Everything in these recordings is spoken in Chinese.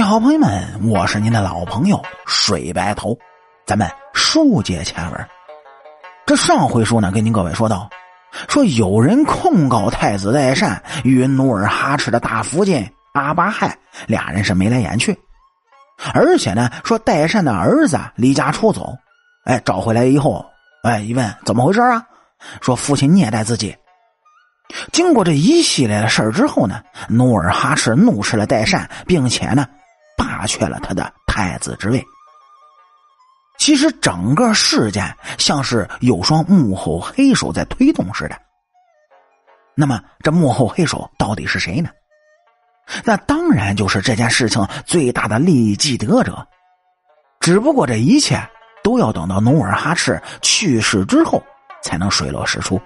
你好，朋友们，我是您的老朋友水白头，咱们书接前文。这上回书呢，跟您各位说到，说有人控告太子代善与努尔哈赤的大福晋阿巴亥俩人是眉来眼去，而且呢，说代善的儿子离家出走，哎，找回来以后，哎，一问怎么回事啊？说父亲虐待自己。经过这一系列的事儿之后呢，努尔哈赤怒斥了代善，并且呢。罢却了他的太子之位。其实整个事件像是有双幕后黑手在推动似的。那么这幕后黑手到底是谁呢？那当然就是这件事情最大的利益既得者。只不过这一切都要等到努尔哈赤去世之后才能水落石出。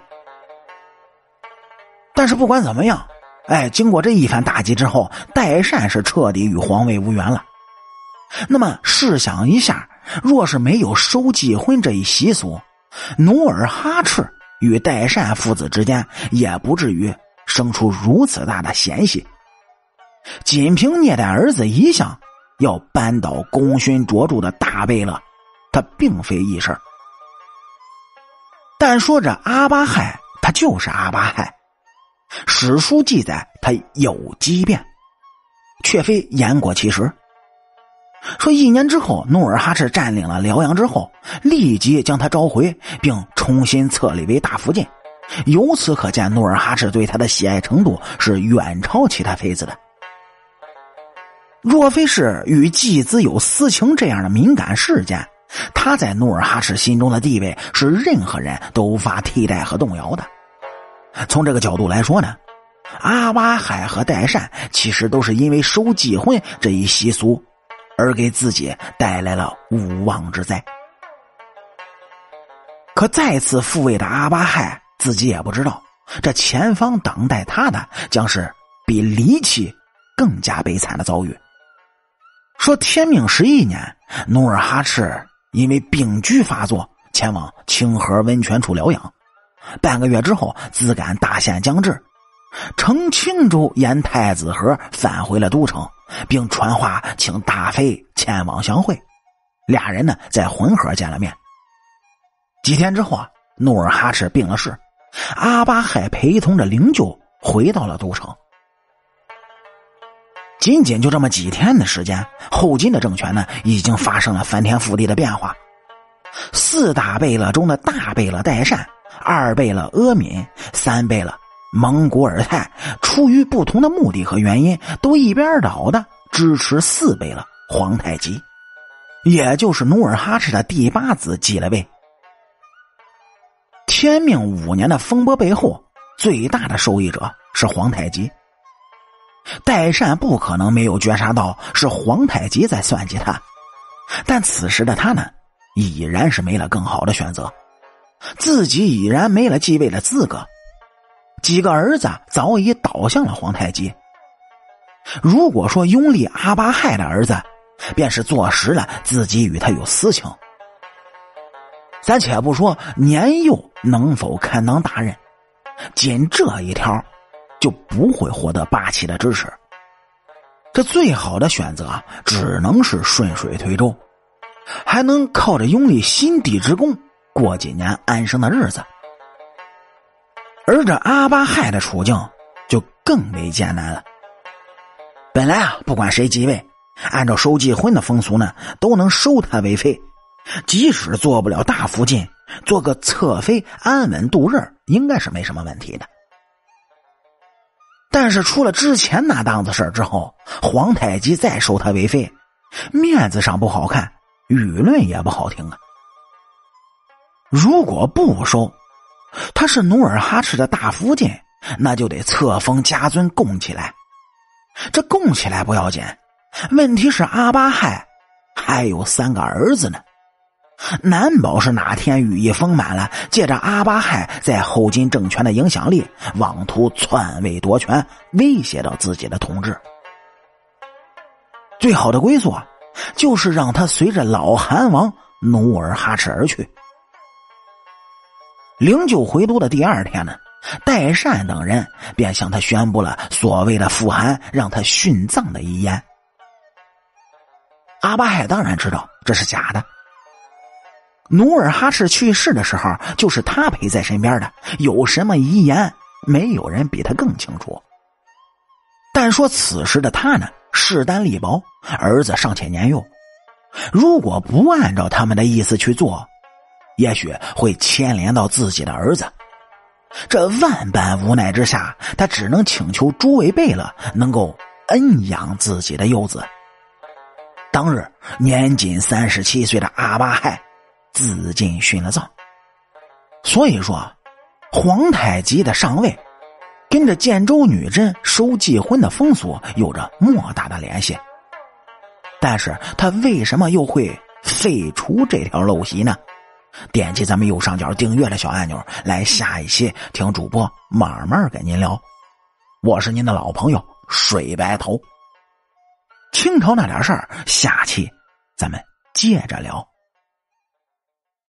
但是不管怎么样。哎，经过这一番打击之后，代善是彻底与皇位无缘了。那么试想一下，若是没有收继婚这一习俗，努尔哈赤与代善父子之间也不至于生出如此大的嫌隙。仅凭虐待儿子一项，要扳倒功勋卓著的大贝勒，他并非易事。但说这阿巴亥，他就是阿巴亥。史书记载他有畸变，却非言过其实。说一年之后，努尔哈赤占领了辽阳之后，立即将他召回，并重新册立为大福晋。由此可见，努尔哈赤对他的喜爱程度是远超其他妃子的。若非是与继子有私情这样的敏感事件，他在努尔哈赤心中的地位是任何人都无法替代和动摇的。从这个角度来说呢，阿巴亥和代善其实都是因为收继婚这一习俗，而给自己带来了无妄之灾。可再次复位的阿巴亥自己也不知道，这前方等待他的将是比离奇更加悲惨的遭遇。说天命十一年，努尔哈赤因为病疽发作，前往清河温泉处疗养。半个月之后，自感大限将至，乘青州沿太子河返回了都城，并传话请大妃前往相会。俩人呢在浑河见了面。几天之后啊，努尔哈赤病了逝，阿巴亥陪同着灵柩回到了都城。仅仅就这么几天的时间，后金的政权呢已经发生了翻天覆地的变化。四大贝勒中的大贝勒代善。二贝勒阿敏，三贝勒蒙古尔泰，出于不同的目的和原因，都一边倒的支持四贝勒皇太极，也就是努尔哈赤的第八子继了位。天命五年的风波背后，最大的受益者是皇太极。代善不可能没有觉察到是皇太极在算计他，但此时的他呢，已然是没了更好的选择。自己已然没了继位的资格，几个儿子早已倒向了皇太极。如果说拥立阿巴亥的儿子，便是坐实了自己与他有私情。咱且不说年幼能否堪当大任，仅这一条，就不会获得八旗的支持。这最好的选择只能是顺水推舟，还能靠着拥立新帝之功。过几年安生的日子，而这阿巴亥的处境就更为艰难了。本来啊，不管谁继位，按照收继婚的风俗呢，都能收他为妃。即使做不了大福晋，做个侧妃安稳度日，应该是没什么问题的。但是出了之前那档子事之后，皇太极再收他为妃，面子上不好看，舆论也不好听啊。如果不收，他是努尔哈赤的大福晋，那就得册封加尊供起来。这供起来不要紧，问题是阿巴亥还有三个儿子呢，难保是哪天羽翼丰满了，借着阿巴亥在后金政权的影响力，妄图篡位夺权，威胁到自己的统治。最好的归宿啊，就是让他随着老韩王努尔哈赤而去。灵柩回都的第二天呢，代善等人便向他宣布了所谓的复函，让他殉葬的遗言。阿巴亥当然知道这是假的。努尔哈赤去世的时候，就是他陪在身边的。有什么遗言，没有人比他更清楚。但说此时的他呢，势单力薄，儿子尚且年幼，如果不按照他们的意思去做，也许会牵连到自己的儿子。这万般无奈之下，他只能请求诸位贝勒能够恩养自己的幼子。当日年仅三十七岁的阿巴亥。自尽殉了葬，所以说，皇太极的上位，跟着建州女真收继婚的风俗有着莫大的联系。但是他为什么又会废除这条陋习呢？点击咱们右上角订阅的小按钮，来下一期听主播慢慢给您聊。我是您的老朋友水白头。清朝那点事儿，下期咱们接着聊。